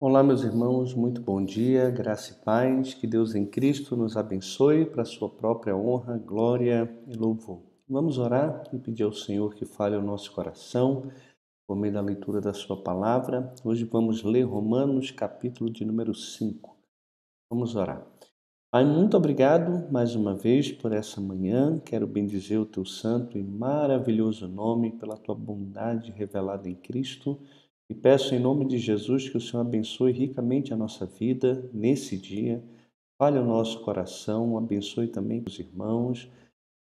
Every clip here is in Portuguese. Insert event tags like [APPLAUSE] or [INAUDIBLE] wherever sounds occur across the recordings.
Olá, meus irmãos, muito bom dia, graça e paz, que Deus em Cristo nos abençoe para sua própria honra, glória e louvor. Vamos orar e pedir ao Senhor que fale ao nosso coração por meio da leitura da sua palavra. Hoje vamos ler Romanos, capítulo de número 5. Vamos orar. Pai, muito obrigado mais uma vez por essa manhã. Quero bendizer o teu santo e maravilhoso nome pela tua bondade revelada em Cristo. E peço em nome de Jesus que o Senhor abençoe ricamente a nossa vida nesse dia. Fale o nosso coração, abençoe também os irmãos,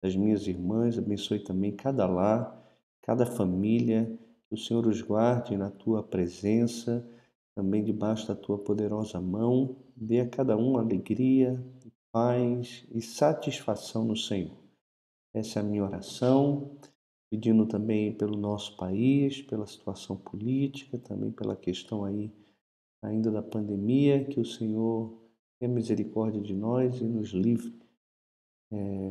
as minhas irmãs, abençoe também cada lar, cada família. Que o Senhor os guarde na tua presença, também debaixo da tua poderosa mão. Dê a cada um alegria, paz e satisfação no Senhor. Essa é a minha oração pedindo também pelo nosso país, pela situação política, também pela questão aí ainda da pandemia, que o Senhor tenha misericórdia de nós e nos livre é,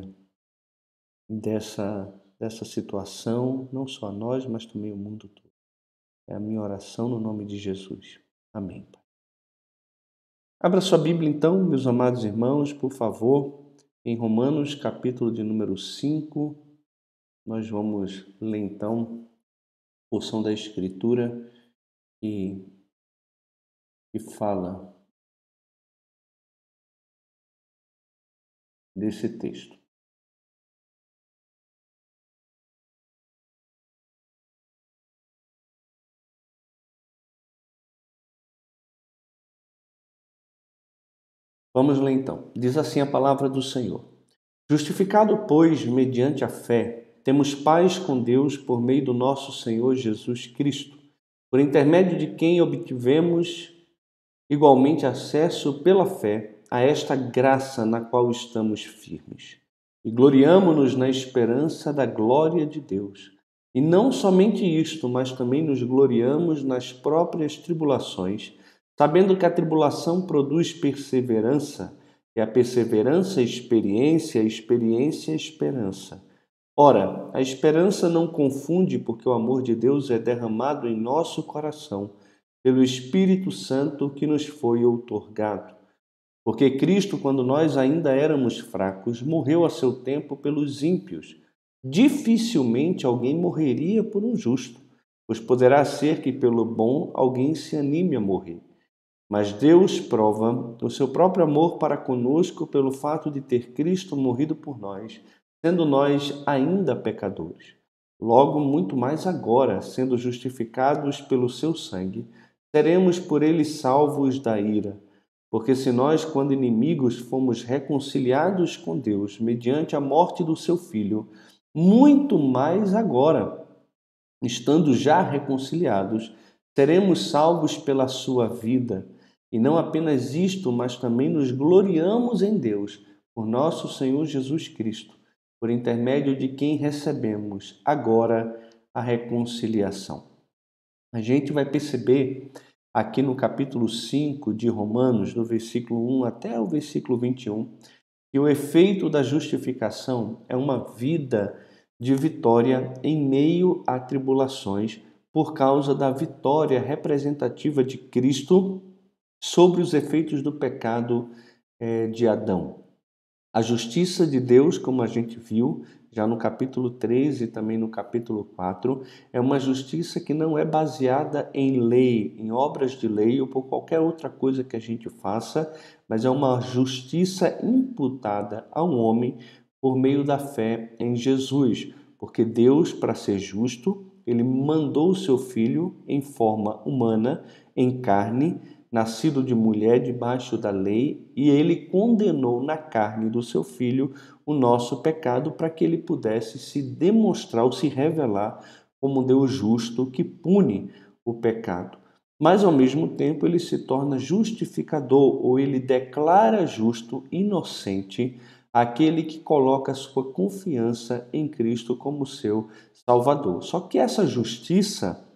dessa, dessa situação, não só a nós, mas também o mundo todo. É a minha oração no nome de Jesus. Amém. Abra sua Bíblia então, meus amados irmãos, por favor, em Romanos, capítulo de número 5, nós vamos ler então porção da Escritura que, que fala desse texto. Vamos ler então. Diz assim a palavra do Senhor: Justificado, pois, mediante a fé, temos paz com Deus por meio do nosso Senhor Jesus Cristo, por intermédio de quem obtivemos igualmente acesso pela fé a esta graça na qual estamos firmes. E gloriamo-nos na esperança da glória de Deus. E não somente isto, mas também nos gloriamos nas próprias tribulações, sabendo que a tribulação produz perseverança, e a perseverança, experiência, a experiência, esperança. Ora, a esperança não confunde, porque o amor de Deus é derramado em nosso coração pelo Espírito Santo que nos foi outorgado. Porque Cristo, quando nós ainda éramos fracos, morreu a seu tempo pelos ímpios. Dificilmente alguém morreria por um justo, pois poderá ser que pelo bom alguém se anime a morrer. Mas Deus prova o seu próprio amor para conosco pelo fato de ter Cristo morrido por nós sendo nós ainda pecadores. Logo, muito mais agora, sendo justificados pelo seu sangue, seremos por ele salvos da ira. Porque se nós, quando inimigos, fomos reconciliados com Deus mediante a morte do seu filho, muito mais agora, estando já reconciliados, seremos salvos pela sua vida. E não apenas isto, mas também nos gloriamos em Deus, por nosso Senhor Jesus Cristo por intermédio de quem recebemos agora a reconciliação. A gente vai perceber aqui no capítulo 5 de Romanos, do versículo 1 até o versículo 21, que o efeito da justificação é uma vida de vitória em meio a tribulações por causa da vitória representativa de Cristo sobre os efeitos do pecado eh, de Adão. A justiça de Deus, como a gente viu já no capítulo 3 e também no capítulo 4, é uma justiça que não é baseada em lei, em obras de lei ou por qualquer outra coisa que a gente faça, mas é uma justiça imputada ao homem por meio da fé em Jesus. Porque Deus, para ser justo, ele mandou o seu filho em forma humana, em carne, nascido de mulher debaixo da lei, e ele condenou na carne do seu filho o nosso pecado para que ele pudesse se demonstrar ou se revelar como Deus justo que pune o pecado. Mas ao mesmo tempo ele se torna justificador ou ele declara justo, inocente, aquele que coloca sua confiança em Cristo como seu Salvador. Só que essa justiça,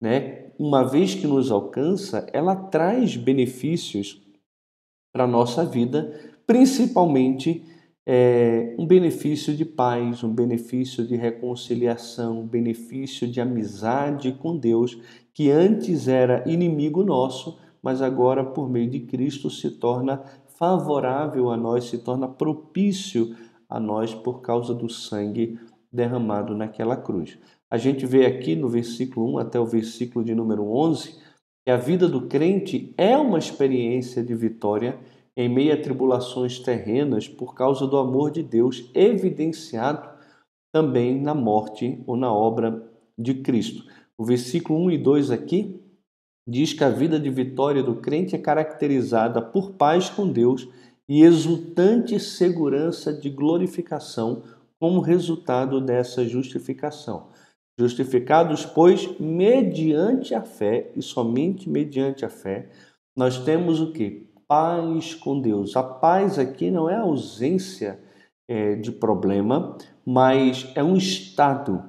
né, uma vez que nos alcança, ela traz benefícios para a nossa vida, principalmente é, um benefício de paz, um benefício de reconciliação, um benefício de amizade com Deus, que antes era inimigo nosso, mas agora, por meio de Cristo, se torna favorável a nós, se torna propício a nós por causa do sangue derramado naquela cruz. A gente vê aqui no versículo 1 até o versículo de número 11 que a vida do crente é uma experiência de vitória em meio a tribulações terrenas por causa do amor de Deus evidenciado também na morte ou na obra de Cristo. O versículo 1 e 2 aqui diz que a vida de vitória do crente é caracterizada por paz com Deus e exultante segurança de glorificação como resultado dessa justificação. Justificados, pois, mediante a fé, e somente mediante a fé, nós temos o que? Paz com Deus. A paz aqui não é ausência é, de problema, mas é um estado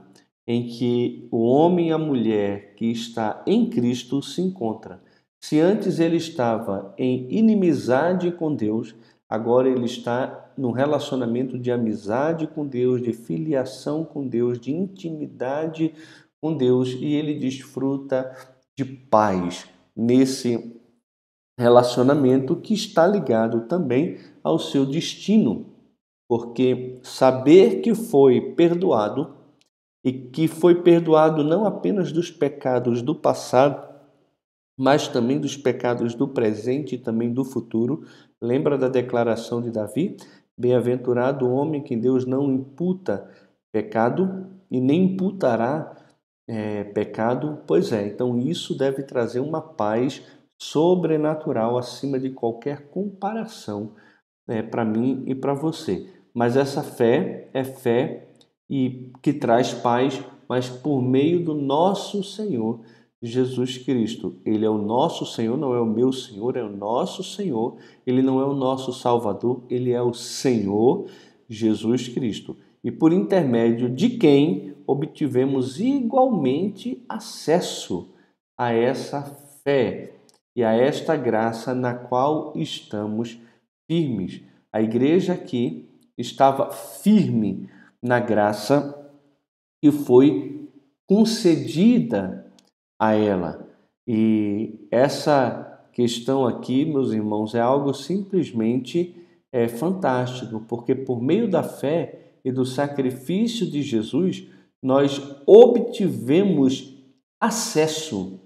em que o homem e a mulher que está em Cristo se encontra. Se antes ele estava em inimizade com Deus, agora ele está num relacionamento de amizade com Deus, de filiação com Deus, de intimidade com Deus e ele desfruta de paz nesse relacionamento que está ligado também ao seu destino, porque saber que foi perdoado e que foi perdoado não apenas dos pecados do passado, mas também dos pecados do presente e também do futuro. Lembra da declaração de Davi? Bem-aventurado o homem que Deus não imputa pecado e nem imputará é, pecado. Pois é, então isso deve trazer uma paz sobrenatural acima de qualquer comparação é, para mim e para você. Mas essa fé é fé e que traz paz, mas por meio do nosso Senhor Jesus Cristo. Ele é o nosso Senhor, não é o meu Senhor, é o nosso Senhor. Ele não é o nosso Salvador, ele é o Senhor Jesus Cristo. E por intermédio de quem obtivemos igualmente acesso a essa fé e a esta graça na qual estamos firmes. A igreja aqui estava firme na graça que foi concedida a ela. E essa questão aqui, meus irmãos, é algo simplesmente é, fantástico, porque por meio da fé e do sacrifício de Jesus, nós obtivemos acesso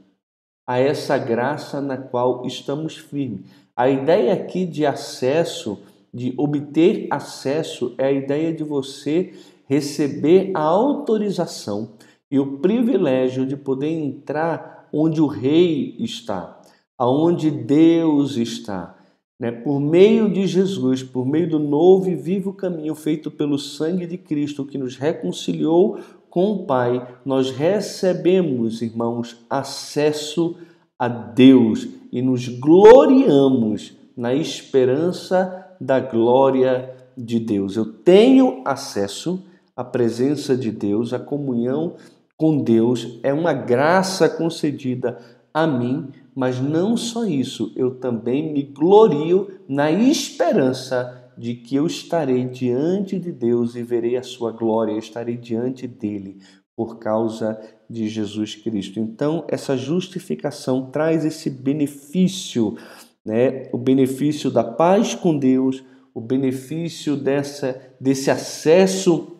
a essa graça na qual estamos firmes. A ideia aqui de acesso de obter acesso é a ideia de você receber a autorização e o privilégio de poder entrar onde o rei está, aonde Deus está. Né? Por meio de Jesus, por meio do novo e vivo caminho feito pelo sangue de Cristo que nos reconciliou com o Pai, nós recebemos, irmãos, acesso a Deus e nos gloriamos na esperança da glória de Deus. Eu tenho acesso à presença de Deus, à comunhão com Deus, é uma graça concedida a mim, mas não só isso, eu também me glorio na esperança de que eu estarei diante de Deus e verei a sua glória, estarei diante dele por causa de Jesus Cristo. Então, essa justificação traz esse benefício né, o benefício da paz com Deus, o benefício dessa, desse acesso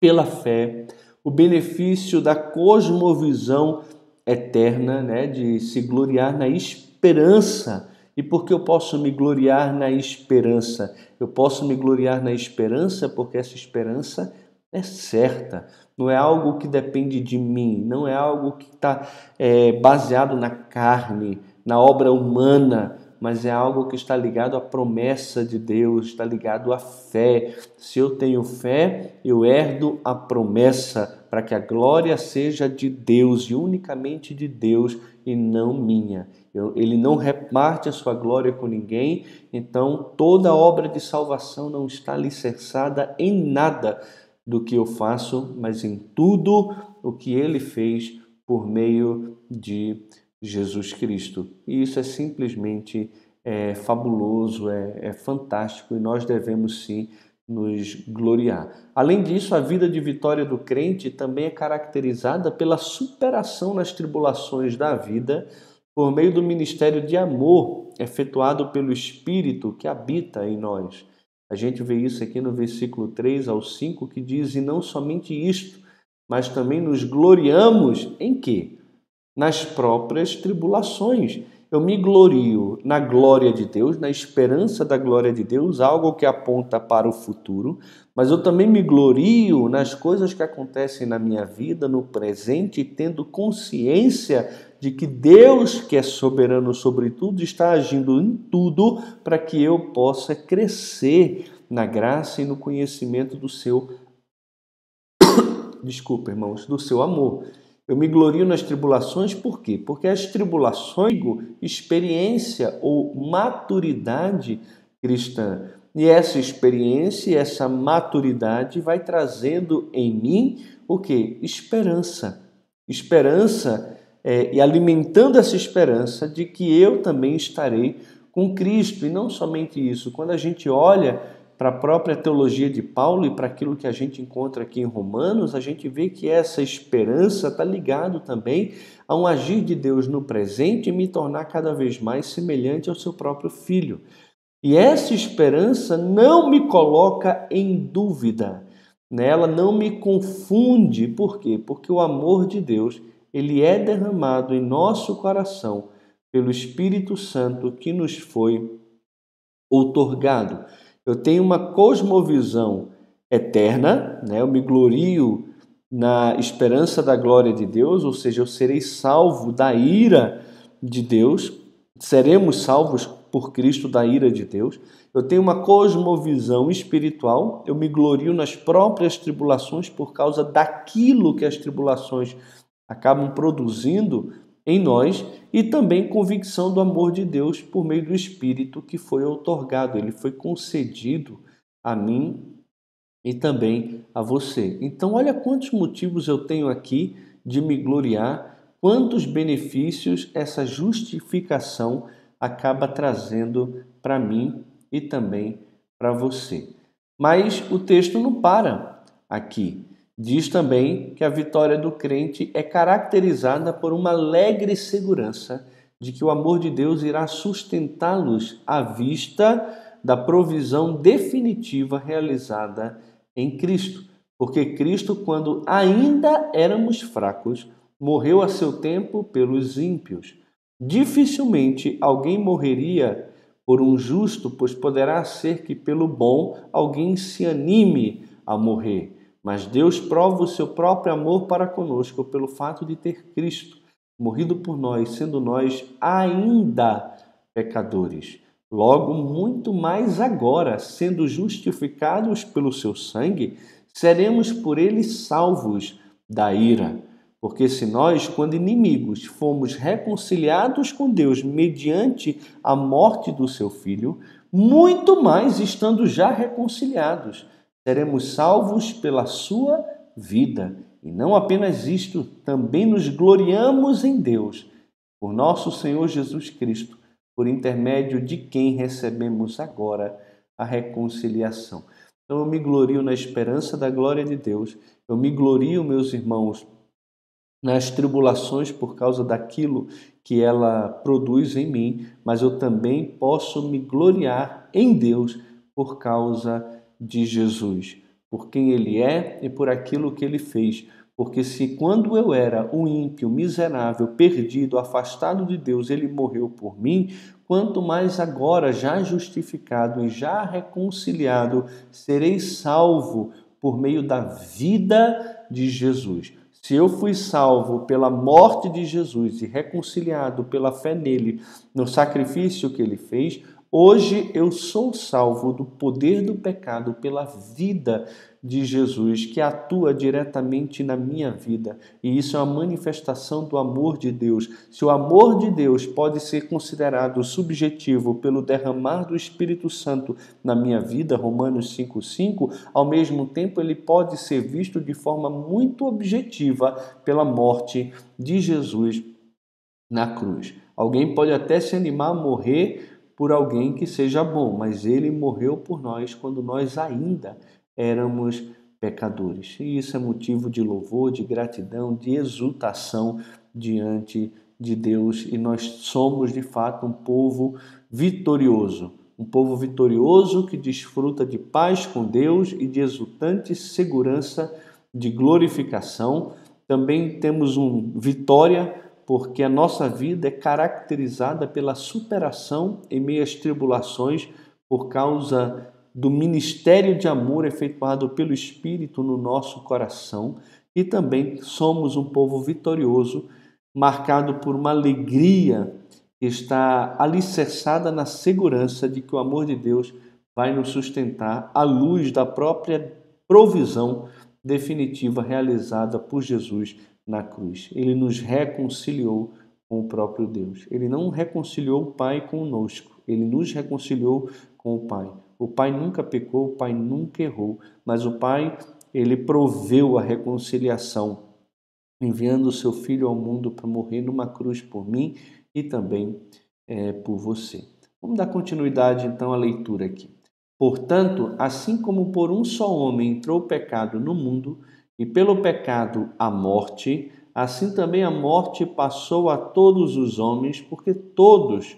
pela fé, o benefício da cosmovisão eterna, né, de se gloriar na esperança. E por que eu posso me gloriar na esperança? Eu posso me gloriar na esperança porque essa esperança é certa, não é algo que depende de mim, não é algo que está é, baseado na carne, na obra humana, mas é algo que está ligado à promessa de Deus, está ligado à fé. Se eu tenho fé, eu herdo a promessa para que a glória seja de Deus e unicamente de Deus e não minha. Eu, ele não reparte a sua glória com ninguém, então toda obra de salvação não está alicerçada em nada do que eu faço, mas em tudo o que ele fez por meio de Jesus Cristo. E isso é simplesmente é, fabuloso, é, é fantástico e nós devemos sim nos gloriar. Além disso, a vida de vitória do crente também é caracterizada pela superação nas tribulações da vida por meio do ministério de amor efetuado pelo Espírito que habita em nós. A gente vê isso aqui no versículo 3 ao 5 que diz: E não somente isto, mas também nos gloriamos em quê? Nas próprias tribulações. Eu me glorio na glória de Deus, na esperança da glória de Deus, algo que aponta para o futuro, mas eu também me glorio nas coisas que acontecem na minha vida, no presente, tendo consciência de que Deus, que é soberano sobre tudo, está agindo em tudo para que eu possa crescer na graça e no conhecimento do seu [COUGHS] desculpa, irmãos, do seu amor. Eu me glorio nas tribulações, por quê? Porque as tribulações, experiência ou maturidade cristã. E essa experiência, essa maturidade vai trazendo em mim o que? Esperança. Esperança é, e alimentando essa esperança de que eu também estarei com Cristo. E não somente isso, quando a gente olha para a própria teologia de Paulo e para aquilo que a gente encontra aqui em Romanos, a gente vê que essa esperança está ligado também a um agir de Deus no presente e me tornar cada vez mais semelhante ao seu próprio filho. E essa esperança não me coloca em dúvida, nela não me confunde, por quê? Porque o amor de Deus, ele é derramado em nosso coração pelo Espírito Santo que nos foi outorgado. Eu tenho uma cosmovisão eterna, né? eu me glorio na esperança da glória de Deus, ou seja, eu serei salvo da ira de Deus, seremos salvos por Cristo da ira de Deus. Eu tenho uma cosmovisão espiritual, eu me glorio nas próprias tribulações por causa daquilo que as tribulações acabam produzindo em nós e também convicção do amor de Deus por meio do Espírito que foi outorgado, ele foi concedido a mim e também a você. Então, olha quantos motivos eu tenho aqui de me gloriar, quantos benefícios essa justificação acaba trazendo para mim e também para você. Mas o texto não para aqui. Diz também que a vitória do crente é caracterizada por uma alegre segurança de que o amor de Deus irá sustentá-los à vista da provisão definitiva realizada em Cristo. Porque Cristo, quando ainda éramos fracos, morreu a seu tempo pelos ímpios. Dificilmente alguém morreria por um justo, pois poderá ser que pelo bom alguém se anime a morrer. Mas Deus prova o seu próprio amor para conosco pelo fato de ter Cristo morrido por nós, sendo nós ainda pecadores. Logo, muito mais agora, sendo justificados pelo seu sangue, seremos por ele salvos da ira. Porque se nós, quando inimigos, fomos reconciliados com Deus mediante a morte do seu filho, muito mais estando já reconciliados, seremos salvos pela sua vida. E não apenas isto, também nos gloriamos em Deus, por nosso Senhor Jesus Cristo, por intermédio de quem recebemos agora a reconciliação. Então eu me glorio na esperança da glória de Deus, eu me glorio, meus irmãos, nas tribulações por causa daquilo que ela produz em mim, mas eu também posso me gloriar em Deus por causa de Jesus, por quem ele é e por aquilo que ele fez. Porque se quando eu era um ímpio, miserável, perdido, afastado de Deus, ele morreu por mim, quanto mais agora, já justificado e já reconciliado, serei salvo por meio da vida de Jesus. Se eu fui salvo pela morte de Jesus e reconciliado pela fé nele, no sacrifício que ele fez, Hoje eu sou salvo do poder do pecado pela vida de Jesus, que atua diretamente na minha vida. E isso é uma manifestação do amor de Deus. Se o amor de Deus pode ser considerado subjetivo pelo derramar do Espírito Santo na minha vida, Romanos 5,5, ao mesmo tempo ele pode ser visto de forma muito objetiva pela morte de Jesus na cruz. Alguém pode até se animar a morrer por alguém que seja bom, mas ele morreu por nós quando nós ainda éramos pecadores. E isso é motivo de louvor, de gratidão, de exultação diante de Deus e nós somos de fato um povo vitorioso. Um povo vitorioso que desfruta de paz com Deus e de exultante segurança de glorificação. Também temos um vitória porque a nossa vida é caracterizada pela superação em meio às tribulações por causa do ministério de amor efetuado pelo Espírito no nosso coração. E também somos um povo vitorioso, marcado por uma alegria que está alicerçada na segurança de que o amor de Deus vai nos sustentar à luz da própria provisão definitiva realizada por Jesus na cruz. Ele nos reconciliou com o próprio Deus. Ele não reconciliou o Pai conosco, ele nos reconciliou com o Pai. O Pai nunca pecou, o Pai nunca errou, mas o Pai, ele proveu a reconciliação, enviando o seu Filho ao mundo para morrer numa cruz por mim e também é, por você. Vamos dar continuidade então à leitura aqui. Portanto, assim como por um só homem entrou o pecado no mundo, e pelo pecado a morte, assim também a morte passou a todos os homens, porque todos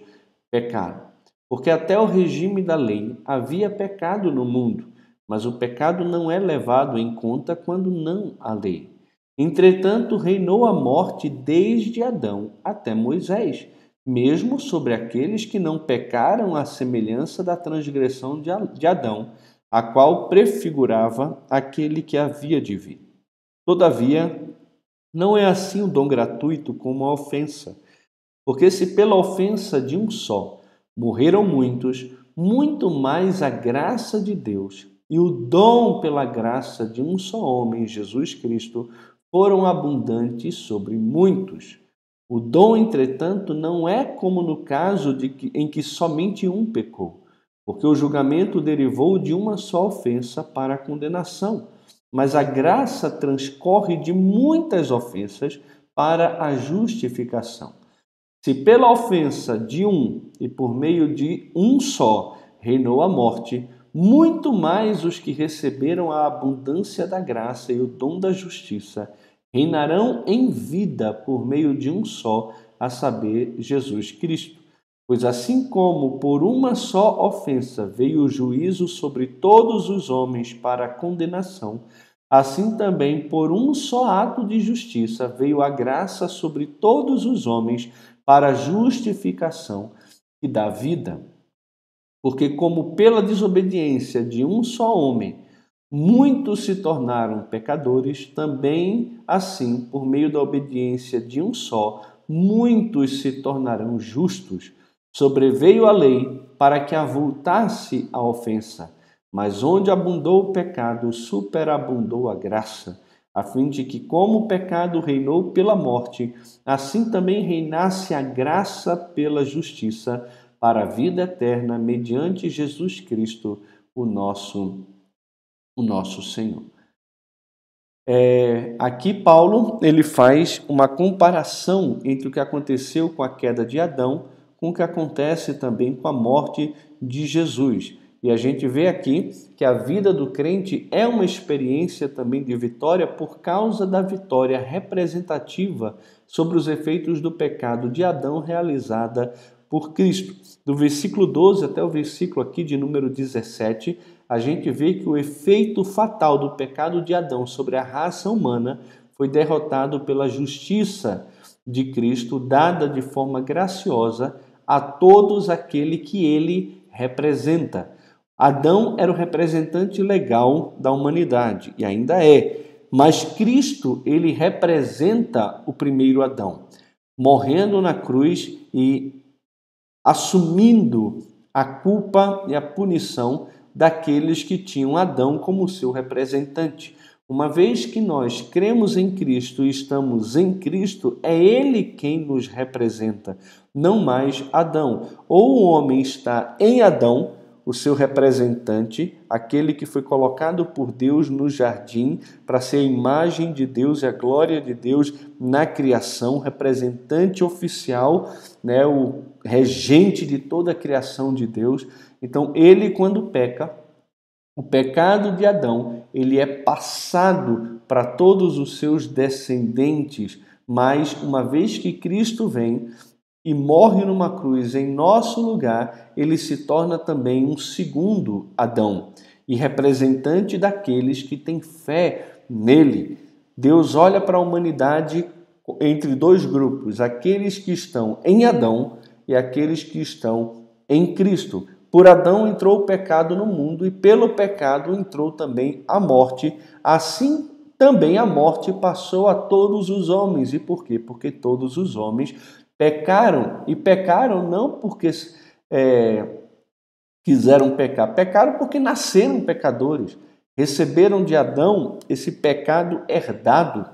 pecaram. Porque até o regime da lei havia pecado no mundo, mas o pecado não é levado em conta quando não há lei. Entretanto, reinou a morte desde Adão até Moisés, mesmo sobre aqueles que não pecaram à semelhança da transgressão de Adão, a qual prefigurava aquele que havia de vir. Todavia, não é assim o dom gratuito como a ofensa. Porque se pela ofensa de um só morreram muitos, muito mais a graça de Deus e o dom pela graça de um só homem, Jesus Cristo, foram abundantes sobre muitos. O dom, entretanto, não é como no caso que, em que somente um pecou, porque o julgamento derivou de uma só ofensa para a condenação mas a graça transcorre de muitas ofensas para a justificação. Se pela ofensa de um e por meio de um só reinou a morte, muito mais os que receberam a abundância da graça e o dom da justiça reinarão em vida por meio de um só, a saber, Jesus Cristo. Pois assim como por uma só ofensa veio o juízo sobre todos os homens para condenação, assim também por um só ato de justiça veio a graça sobre todos os homens para justificação e da vida. Porque como pela desobediência de um só homem muitos se tornaram pecadores, também assim, por meio da obediência de um só, muitos se tornarão justos sobreveio a lei para que avultasse a ofensa. Mas onde abundou o pecado, superabundou a graça, a fim de que, como o pecado reinou pela morte, assim também reinasse a graça pela justiça para a vida eterna, mediante Jesus Cristo, o nosso, o nosso Senhor. É, aqui Paulo ele faz uma comparação entre o que aconteceu com a queda de Adão com o que acontece também com a morte de Jesus. E a gente vê aqui que a vida do crente é uma experiência também de vitória por causa da vitória representativa sobre os efeitos do pecado de Adão realizada por Cristo. Do versículo 12 até o versículo aqui de número 17, a gente vê que o efeito fatal do pecado de Adão sobre a raça humana foi derrotado pela justiça de Cristo, dada de forma graciosa a todos aquele que ele representa. Adão era o representante legal da humanidade e ainda é, mas Cristo ele representa o primeiro Adão, morrendo na cruz e assumindo a culpa e a punição daqueles que tinham Adão como seu representante. Uma vez que nós cremos em Cristo e estamos em Cristo, é Ele quem nos representa, não mais Adão. Ou o homem está em Adão, o seu representante, aquele que foi colocado por Deus no jardim para ser a imagem de Deus e a glória de Deus na criação, representante oficial, né, o regente de toda a criação de Deus. Então, ele quando peca, o pecado de Adão, ele é passado para todos os seus descendentes, Mas uma vez que Cristo vem e morre numa cruz em nosso lugar, ele se torna também um segundo Adão e representante daqueles que têm fé nele. Deus olha para a humanidade entre dois grupos, aqueles que estão em Adão e aqueles que estão em Cristo. Por Adão entrou o pecado no mundo e pelo pecado entrou também a morte. Assim também a morte passou a todos os homens. E por quê? Porque todos os homens pecaram. E pecaram não porque é, quiseram pecar, pecaram porque nasceram pecadores. Receberam de Adão esse pecado herdado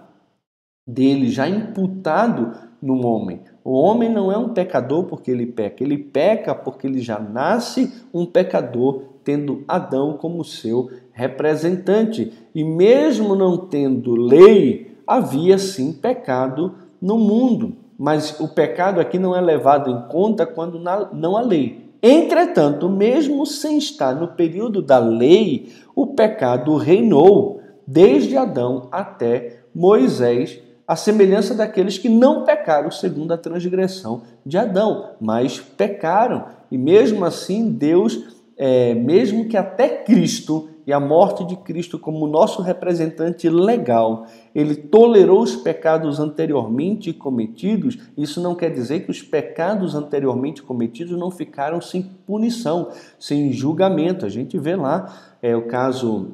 dele, já imputado no homem. O homem não é um pecador porque ele peca, ele peca porque ele já nasce um pecador, tendo Adão como seu representante. E mesmo não tendo lei, havia sim pecado no mundo. Mas o pecado aqui não é levado em conta quando não há lei. Entretanto, mesmo sem estar no período da lei, o pecado reinou desde Adão até Moisés a semelhança daqueles que não pecaram segundo a transgressão de Adão, mas pecaram. E mesmo assim, Deus, é, mesmo que até Cristo e a morte de Cristo como nosso representante legal, ele tolerou os pecados anteriormente cometidos, isso não quer dizer que os pecados anteriormente cometidos não ficaram sem punição, sem julgamento. A gente vê lá é, o caso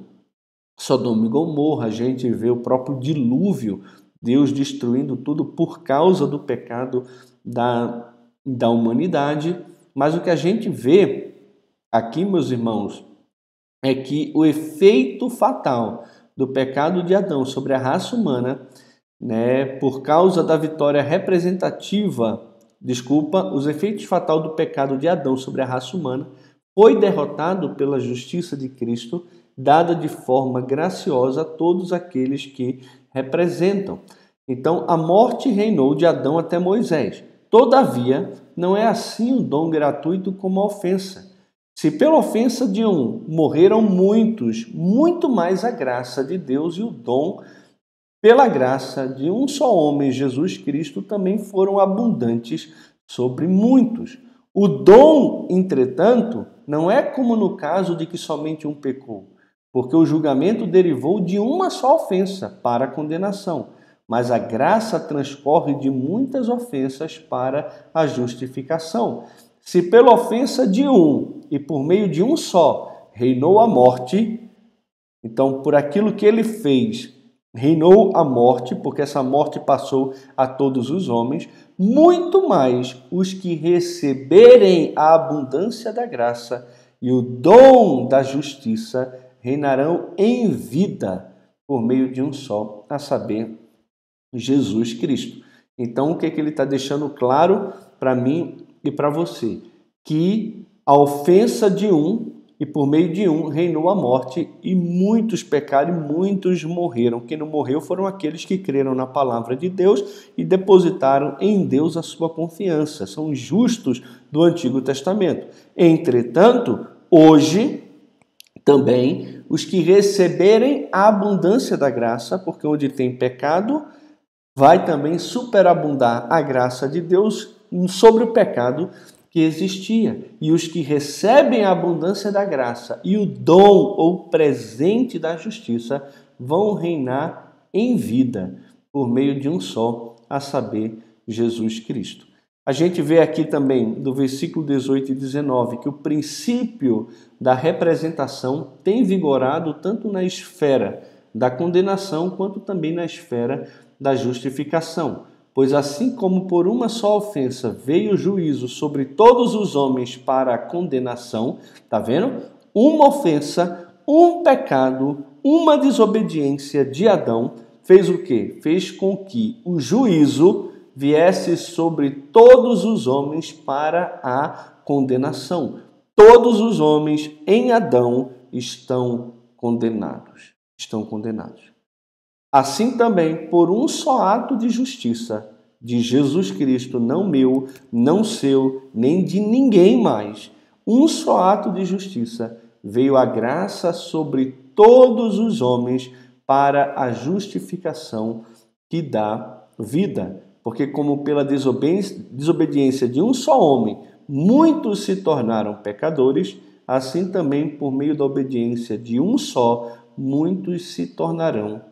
Sodoma e Gomorra, a gente vê o próprio dilúvio Deus destruindo tudo por causa do pecado da, da humanidade. Mas o que a gente vê aqui, meus irmãos, é que o efeito fatal do pecado de Adão sobre a raça humana, né, por causa da vitória representativa, desculpa, os efeitos fatais do pecado de Adão sobre a raça humana, foi derrotado pela justiça de Cristo, dada de forma graciosa a todos aqueles que representam. Então, a morte reinou de Adão até Moisés. Todavia, não é assim o dom gratuito como a ofensa. Se pela ofensa de um morreram muitos, muito mais a graça de Deus e o dom pela graça de um só homem, Jesus Cristo, também foram abundantes sobre muitos. O dom, entretanto, não é como no caso de que somente um pecou, porque o julgamento derivou de uma só ofensa para a condenação, mas a graça transcorre de muitas ofensas para a justificação. Se pela ofensa de um e por meio de um só reinou a morte, então por aquilo que ele fez reinou a morte, porque essa morte passou a todos os homens, muito mais os que receberem a abundância da graça e o dom da justiça reinarão em vida por meio de um só, a saber, Jesus Cristo. Então, o que, é que ele está deixando claro para mim e para você? Que a ofensa de um e por meio de um reinou a morte, e muitos pecaram e muitos morreram. Quem não morreu foram aqueles que creram na palavra de Deus e depositaram em Deus a sua confiança. São justos do Antigo Testamento. Entretanto, hoje também os que receberem a abundância da graça, porque onde tem pecado, vai também superabundar a graça de Deus sobre o pecado que existia. E os que recebem a abundância da graça e o dom ou presente da justiça vão reinar em vida por meio de um só, a saber, Jesus Cristo. A gente vê aqui também do versículo 18 e 19 que o princípio da representação tem vigorado tanto na esfera da condenação quanto também na esfera da justificação. Pois assim como por uma só ofensa veio o juízo sobre todos os homens para a condenação, tá vendo? Uma ofensa, um pecado, uma desobediência de Adão fez o quê? Fez com que o juízo viesse sobre todos os homens para a condenação. Todos os homens em Adão estão condenados. Estão condenados. Assim também, por um só ato de justiça de Jesus Cristo, não meu, não seu, nem de ninguém mais, um só ato de justiça, veio a graça sobre todos os homens para a justificação que dá vida, porque como pela desobediência de um só homem muitos se tornaram pecadores, assim também por meio da obediência de um só muitos se tornarão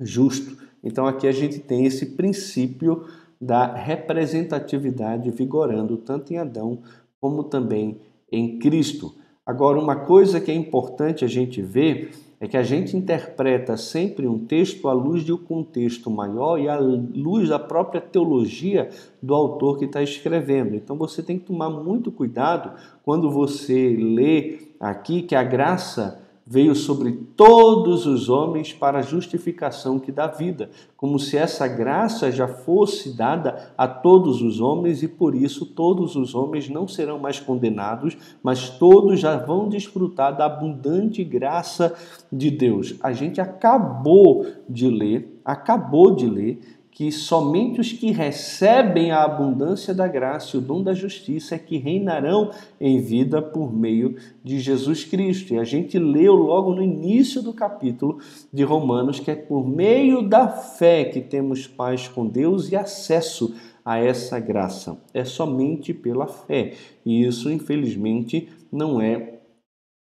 justos. Então aqui a gente tem esse princípio da representatividade vigorando tanto em Adão como também em Cristo. Agora, uma coisa que é importante a gente ver é que a gente interpreta sempre um texto à luz de um contexto maior e à luz da própria teologia do autor que está escrevendo. Então você tem que tomar muito cuidado quando você lê aqui que a graça veio sobre todos os homens para a justificação que dá vida, como se essa graça já fosse dada a todos os homens e por isso todos os homens não serão mais condenados, mas todos já vão desfrutar da abundante graça de Deus. A gente acabou de ler, acabou de ler que somente os que recebem a abundância da graça e o dom da justiça é que reinarão em vida por meio de Jesus Cristo. E a gente leu logo no início do capítulo de Romanos que é por meio da fé que temos paz com Deus e acesso a essa graça. É somente pela fé. E isso, infelizmente, não é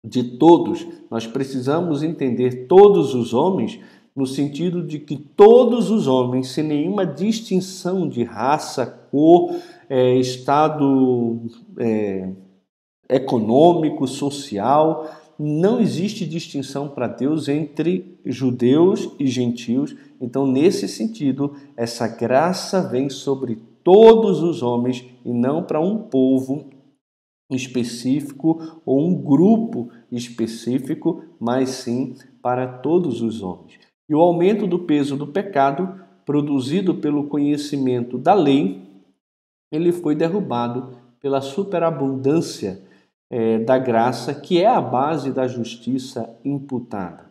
de todos. Nós precisamos entender todos os homens no sentido de que todos os homens, sem nenhuma distinção de raça, cor, é, estado é, econômico, social, não existe distinção para Deus entre judeus e gentios. Então, nesse sentido, essa graça vem sobre todos os homens e não para um povo específico ou um grupo específico, mas sim para todos os homens. E o aumento do peso do pecado, produzido pelo conhecimento da lei, ele foi derrubado pela superabundância é, da graça, que é a base da justiça imputada.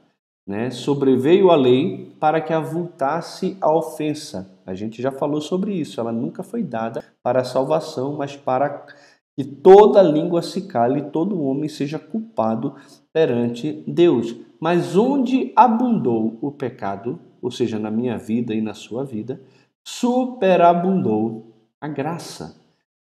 Né? Sobreveio a lei para que avultasse a ofensa. A gente já falou sobre isso, ela nunca foi dada para a salvação, mas para que toda língua se cale e todo homem seja culpado perante Deus. Mas onde abundou o pecado, ou seja, na minha vida e na sua vida, superabundou a graça,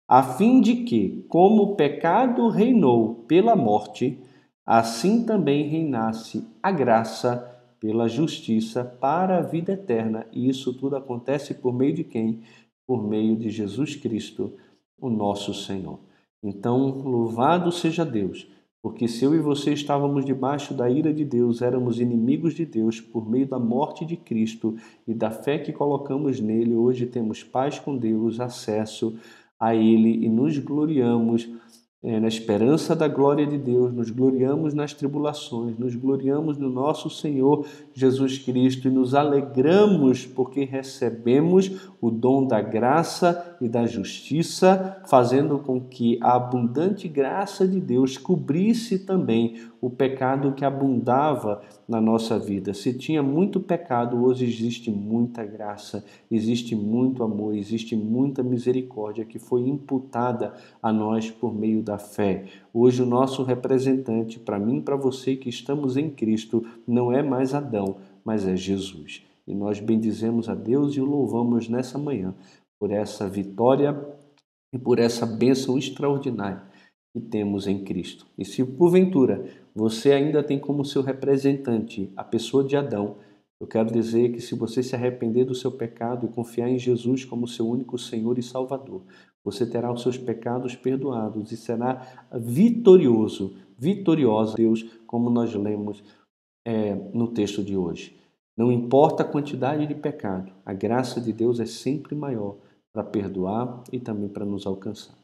a fim de que, como o pecado reinou pela morte, assim também reinasse a graça pela justiça para a vida eterna. E isso tudo acontece por meio de quem? Por meio de Jesus Cristo, o nosso Senhor. Então, louvado seja Deus porque se eu e você estávamos debaixo da ira de Deus, éramos inimigos de Deus por meio da morte de Cristo e da fé que colocamos nele, hoje temos paz com Deus, acesso a Ele e nos gloriamos é, na esperança da glória de Deus, nos gloriamos nas tribulações, nos gloriamos no nosso Senhor Jesus Cristo e nos alegramos porque recebemos o dom da graça e da justiça, fazendo com que a abundante graça de Deus cobrisse também o pecado que abundava na nossa vida. Se tinha muito pecado, hoje existe muita graça, existe muito amor, existe muita misericórdia que foi imputada a nós por meio da fé. Hoje o nosso representante, para mim e para você que estamos em Cristo, não é mais Adão, mas é Jesus. E nós bendizemos a Deus e o louvamos nessa manhã por essa vitória e por essa bênção extraordinária que temos em Cristo. E se porventura você ainda tem como seu representante a pessoa de Adão, eu quero dizer que se você se arrepender do seu pecado e confiar em Jesus como seu único Senhor e Salvador, você terá os seus pecados perdoados e será vitorioso, vitoriosa Deus, como nós lemos é, no texto de hoje. Não importa a quantidade de pecado, a graça de Deus é sempre maior para perdoar e também para nos alcançar.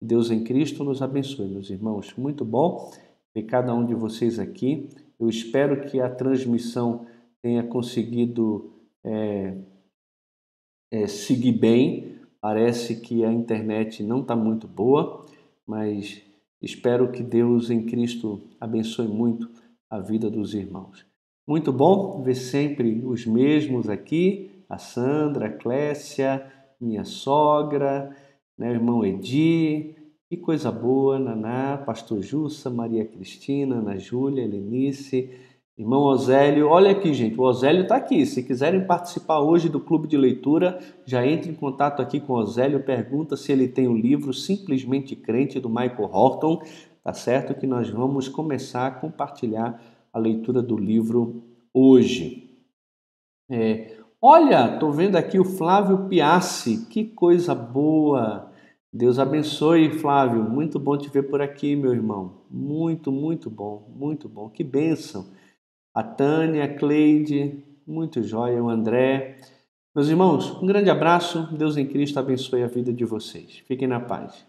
Deus em Cristo nos abençoe, meus irmãos. Muito bom ver cada um de vocês aqui. Eu espero que a transmissão tenha conseguido é, é, seguir bem. Parece que a internet não está muito boa, mas espero que Deus em Cristo abençoe muito a vida dos irmãos. Muito bom ver sempre os mesmos aqui: a Sandra, a Clécia, minha sogra né, irmão Edi, que coisa boa, Naná, Pastor Jussa, Maria Cristina, Ana Júlia, Helenice, Irmão Osélio, olha aqui, gente, o Osélio está aqui. Se quiserem participar hoje do clube de leitura, já entre em contato aqui com o Osélio, pergunta se ele tem o livro Simplesmente Crente do Michael Horton, tá certo? Que nós vamos começar a compartilhar a leitura do livro hoje. É, olha, estou vendo aqui o Flávio Piassi, que coisa boa! Deus abençoe, Flávio. Muito bom te ver por aqui, meu irmão. Muito, muito bom, muito bom. Que bênção. A Tânia, a Cleide, muito jóia, o André. Meus irmãos, um grande abraço. Deus em Cristo abençoe a vida de vocês. Fiquem na paz.